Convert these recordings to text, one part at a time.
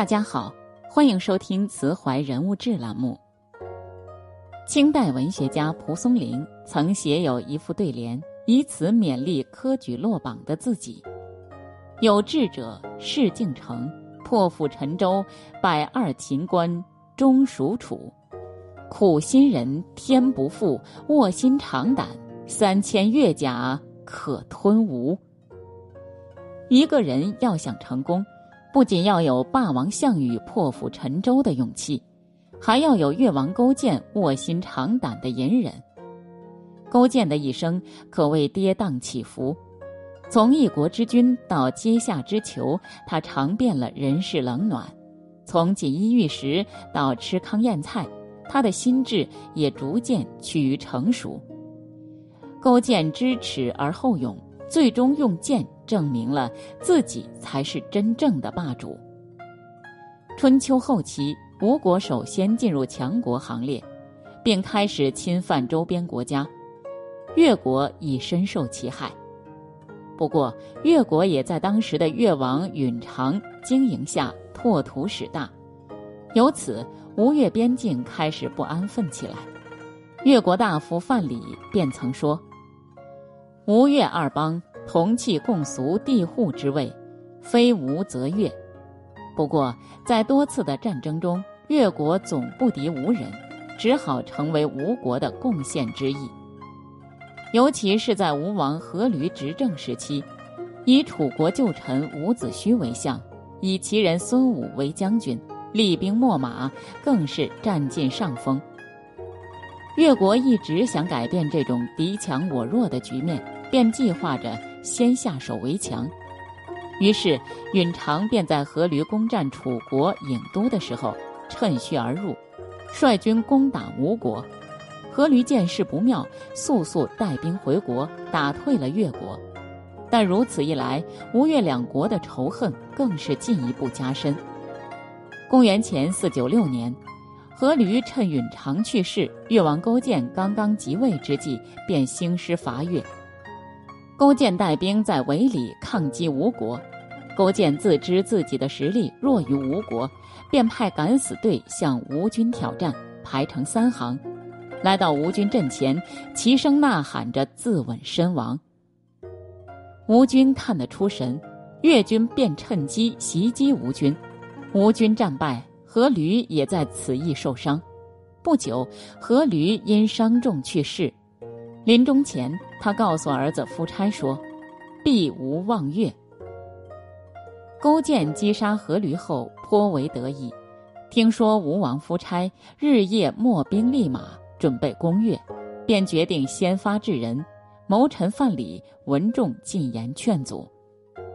大家好，欢迎收听《慈怀人物志》栏目。清代文学家蒲松龄曾写有一副对联，以此勉励科举落榜的自己：“有志者事竟成，破釜沉舟，百二秦关终属楚。苦心人天不负，卧薪尝胆，三千越甲可吞吴。”一个人要想成功。不仅要有霸王项羽破釜沉舟的勇气，还要有越王勾践卧薪尝胆的隐忍。勾践的一生可谓跌宕起伏，从一国之君到阶下之囚，他尝遍了人世冷暖；从锦衣玉食到吃糠咽菜，他的心智也逐渐趋于成熟。勾践知耻而后勇。最终用剑证明了自己才是真正的霸主。春秋后期，吴国首先进入强国行列，并开始侵犯周边国家，越国已深受其害。不过，越国也在当时的越王允常经营下拓土使大，由此吴越边境开始不安分起来。越国大夫范蠡便曾说。吴越二邦同气共俗地户之位，非吴则越。不过，在多次的战争中，越国总不敌吴人，只好成为吴国的贡献之一。尤其是在吴王阖闾执政时期，以楚国旧臣伍子胥为相，以其人孙武为将军，厉兵秣马，更是占尽上风。越国一直想改变这种敌强我弱的局面。便计划着先下手为强，于是允常便在阖闾攻占楚国郢都的时候趁虚而入，率军攻打吴国。阖闾见势不妙，速速带兵回国，打退了越国。但如此一来，吴越两国的仇恨更是进一步加深。公元前四九六年，阖闾趁允常去世、越王勾践刚刚即位之际，便兴师伐越。勾践带兵在围里抗击吴国，勾践自知自己的实力弱于吴国，便派敢死队向吴军挑战，排成三行，来到吴军阵前，齐声呐喊着自刎身亡。吴军看得出神，越军便趁机袭击吴军，吴军战败，阖闾也在此役受伤。不久，阖闾因伤重去世。临终前，他告诉儿子夫差说：“必无忘越。”勾践击杀阖闾后颇为得意，听说吴王夫差日夜秣兵立马，准备攻越，便决定先发制人。谋臣范蠡、文仲进言劝阻，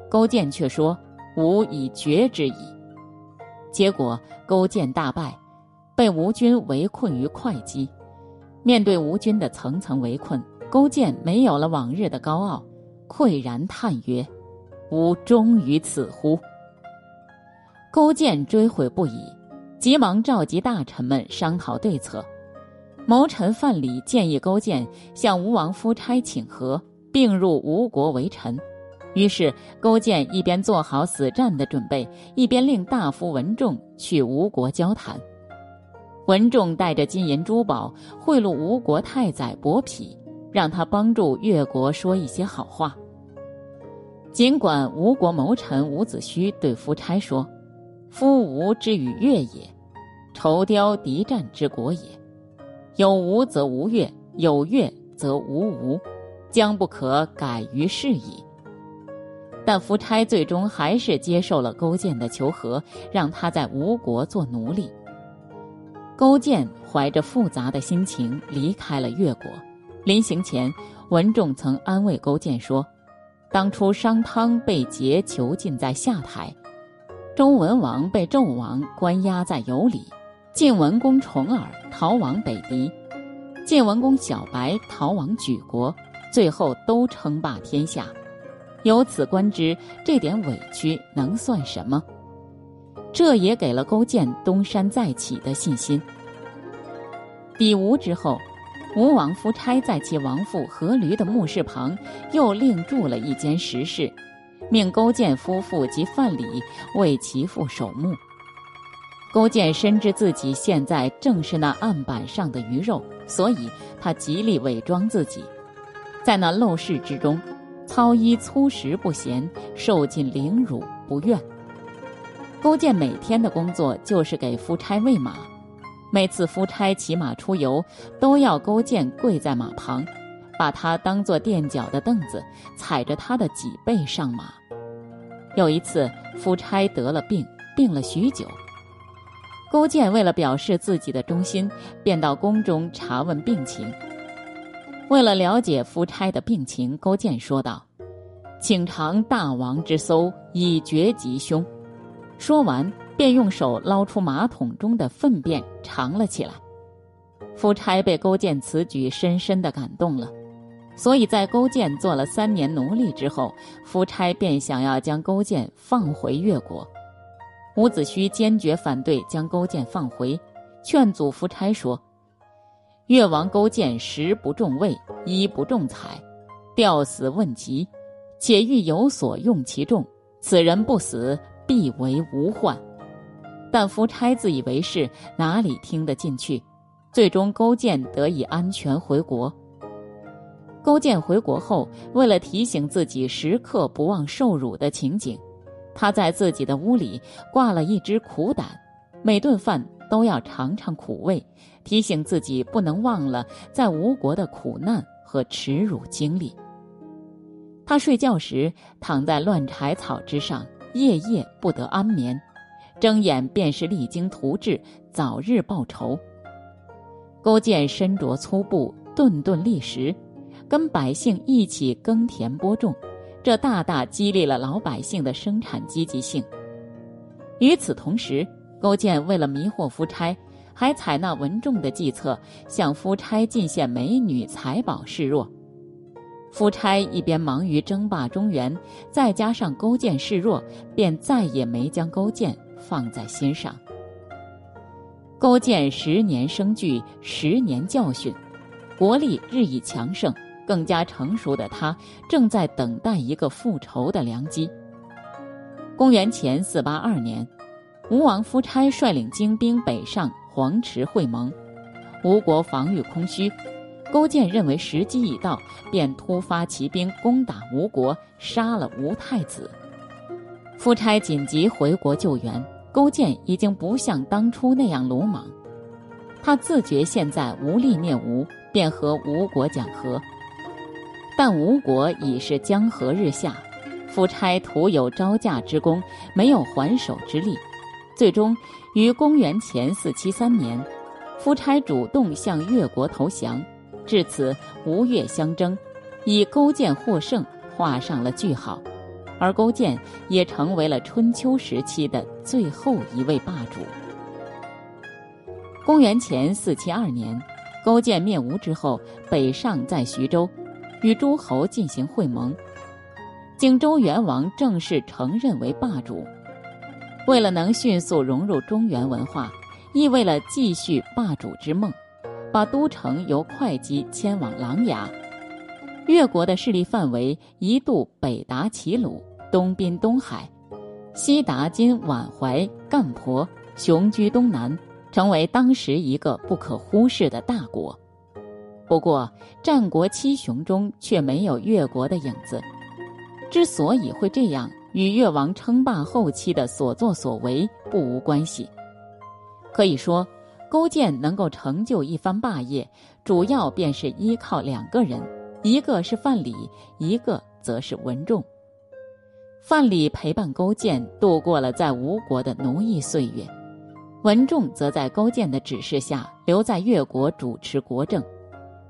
勾践却说：“吾已决之矣。”结果勾践大败，被吴军围困于会稽。面对吴军的层层围困，勾践没有了往日的高傲，喟然叹曰：“吾终于此乎？”勾践追悔不已，急忙召集大臣们商讨对策。谋臣范蠡建议勾践向吴王夫差请和，并入吴国为臣。于是勾践一边做好死战的准备，一边令大夫文仲去吴国交谈。文仲带着金银珠宝贿赂吴国太宰伯嚭，让他帮助越国说一些好话。尽管吴国谋臣伍子胥对夫差说：“夫吴之与越也，仇雕敌战之国也。有吴则无越，有越则无吴，将不可改于是矣。”但夫差最终还是接受了勾践的求和，让他在吴国做奴隶。勾践怀着复杂的心情离开了越国，临行前，文仲曾安慰勾践说：“当初商汤被桀囚禁在下台，周文王被纣王关押在羑里，晋文公重耳逃往北狄，晋文公小白逃往莒国，最后都称霸天下。由此观之，这点委屈能算什么？”这也给了勾践东山再起的信心。比吴之后，吴王夫差在其亡父阖闾的墓室旁又另筑了一间石室，命勾践夫妇及范蠡为其父守墓。勾践深知自己现在正是那案板上的鱼肉，所以他极力伪装自己，在那陋室之中，操衣粗食不嫌，受尽凌辱不怨。勾践每天的工作就是给夫差喂马，每次夫差骑马出游，都要勾践跪在马旁，把他当做垫脚的凳子，踩着他的脊背上马。有一次，夫差得了病，病了许久。勾践为了表示自己的忠心，便到宫中查问病情。为了了解夫差的病情，勾践说道：“请尝大王之搜，以绝吉凶。”说完，便用手捞出马桶中的粪便尝了起来。夫差被勾践此举深深的感动了，所以在勾践做了三年奴隶之后，夫差便想要将勾践放回越国。伍子胥坚决反对将勾践放回，劝阻夫差说：“越王勾践食不重味，衣不重彩，吊死问疾，且欲有所用其重。此人不死，必为无患。”但夫差自以为是，哪里听得进去？最终，勾践得以安全回国。勾践回国后，为了提醒自己时刻不忘受辱的情景。他在自己的屋里挂了一只苦胆，每顿饭都要尝尝苦味，提醒自己不能忘了在吴国的苦难和耻辱经历。他睡觉时躺在乱柴草之上，夜夜不得安眠，睁眼便是励精图治，早日报仇。勾践身着粗布，顿顿立时，跟百姓一起耕田播种。这大大激励了老百姓的生产积极性。与此同时，勾践为了迷惑夫差，还采纳文仲的计策，向夫差进献美女财宝示弱。夫差一边忙于争霸中原，再加上勾践示弱，便再也没将勾践放在心上。勾践十年生聚，十年教训，国力日益强盛。更加成熟的他，正在等待一个复仇的良机。公元前四八二年，吴王夫差率领精兵北上黄池会盟，吴国防御空虚，勾践认为时机已到，便突发奇兵攻打吴国，杀了吴太子。夫差紧急回国救援，勾践已经不像当初那样鲁莽，他自觉现在无力灭吴，便和吴国讲和。但吴国已是江河日下，夫差徒有招架之功，没有还手之力。最终于公元前四七三年，夫差主动向越国投降，至此吴越相争，以勾践获胜画上了句号，而勾践也成为了春秋时期的最后一位霸主。公元前四七二年，勾践灭吴之后，北上在徐州。与诸侯进行会盟，荆州元王正式承认为霸主。为了能迅速融入中原文化，亦为了继续霸主之梦，把都城由会稽迁往琅琊。越国的势力范围一度北达齐鲁，东滨东海，西达今宛怀、干婆，雄居东南，成为当时一个不可忽视的大国。不过，战国七雄中却没有越国的影子。之所以会这样，与越王称霸后期的所作所为不无关系。可以说，勾践能够成就一番霸业，主要便是依靠两个人，一个是范蠡，一个则是文仲。范蠡陪伴勾践度过了在吴国的奴役岁月，文仲则在勾践的指示下留在越国主持国政。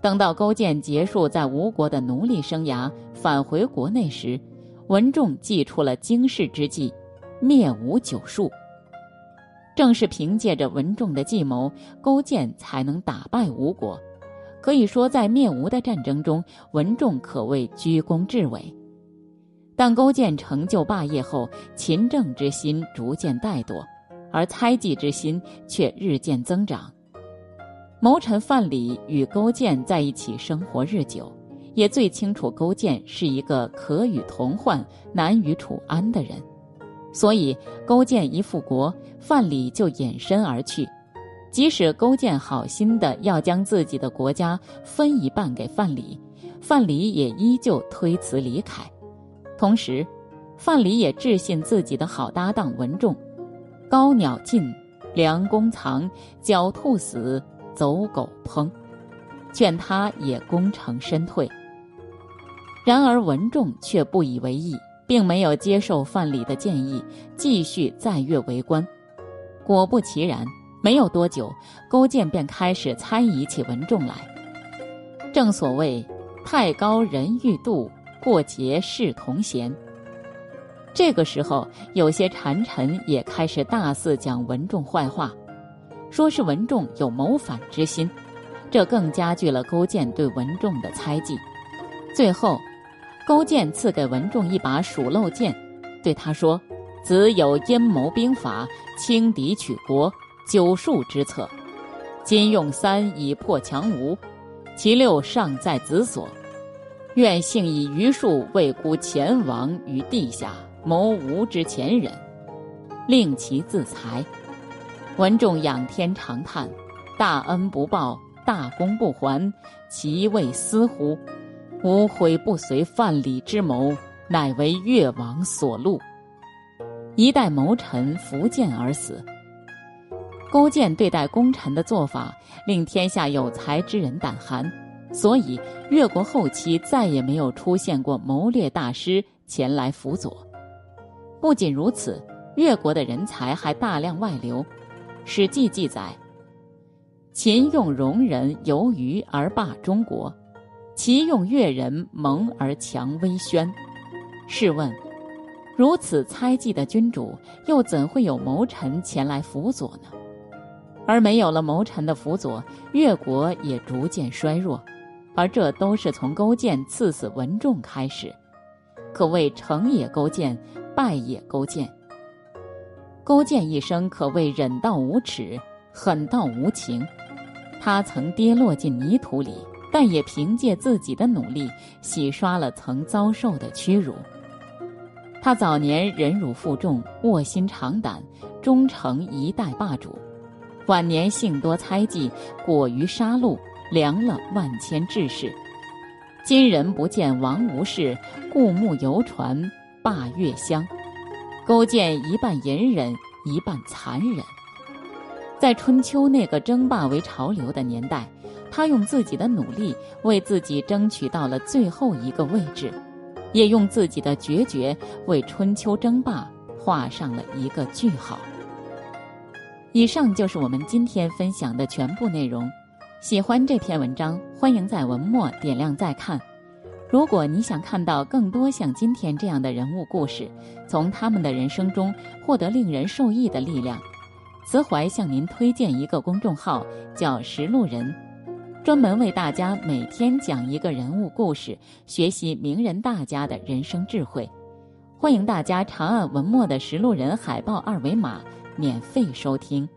等到勾践结束在吴国的奴隶生涯，返回国内时，文仲祭出了惊世之计，灭吴九术。正是凭借着文仲的计谋，勾践才能打败吴国。可以说，在灭吴的战争中，文仲可谓居功至伟。但勾践成就霸业后，勤政之心逐渐怠惰，而猜忌之心却日渐增长。谋臣范蠡与勾践在一起生活日久，也最清楚勾践是一个可与同患、难与处安的人，所以勾践一复国，范蠡就隐身而去。即使勾践好心的要将自己的国家分一半给范蠡，范蠡也依旧推辞离开。同时，范蠡也置信自己的好搭档文仲：“高鸟尽，良弓藏；狡兔死，走狗烹。”劝他也功成身退。然而文仲却不以为意，并没有接受范蠡的建议，继续在越为官。果不其然。没有多久，勾践便开始猜疑起文仲来。正所谓“太高人欲度，过节是同嫌”。这个时候，有些谗臣也开始大肆讲文仲坏话，说是文仲有谋反之心，这更加剧了勾践对文仲的猜忌。最后，勾践赐给文仲一把鼠漏剑，对他说：“子有阴谋兵法，轻敌取国。”九术之策，今用三以破强吴，其六尚在子所。愿幸以余术为孤前王于地下谋吴之前人，令其自裁。文仲仰天长叹：“大恩不报，大功不还，其为斯乎？无悔不随范蠡之谋，乃为越王所戮。一代谋臣伏剑而死。”勾践对待功臣的做法令天下有才之人胆寒，所以越国后期再也没有出现过谋略大师前来辅佐。不仅如此，越国的人才还大量外流。《史记》记载：“秦用戎人游于而霸中国，其用越人蒙而强威宣。”试问，如此猜忌的君主，又怎会有谋臣前来辅佐呢？而没有了谋臣的辅佐，越国也逐渐衰弱，而这都是从勾践赐死文仲开始，可谓成也勾践，败也勾践。勾践一生可谓忍到无耻，狠到无情。他曾跌落进泥土里，但也凭借自己的努力洗刷了曾遭受的屈辱。他早年忍辱负重，卧薪尝胆，终成一代霸主。晚年性多猜忌，过于杀戮，凉了万千志士。今人不见王无事，故木游船罢月乡。勾践一半隐忍，一半残忍。在春秋那个争霸为潮流的年代，他用自己的努力为自己争取到了最后一个位置，也用自己的决绝为春秋争霸画上了一个句号。以上就是我们今天分享的全部内容。喜欢这篇文章，欢迎在文末点亮再看。如果你想看到更多像今天这样的人物故事，从他们的人生中获得令人受益的力量，慈怀向您推荐一个公众号，叫“识路人”，专门为大家每天讲一个人物故事，学习名人大家的人生智慧。欢迎大家长按文末的“识路人”海报二维码。免费收听。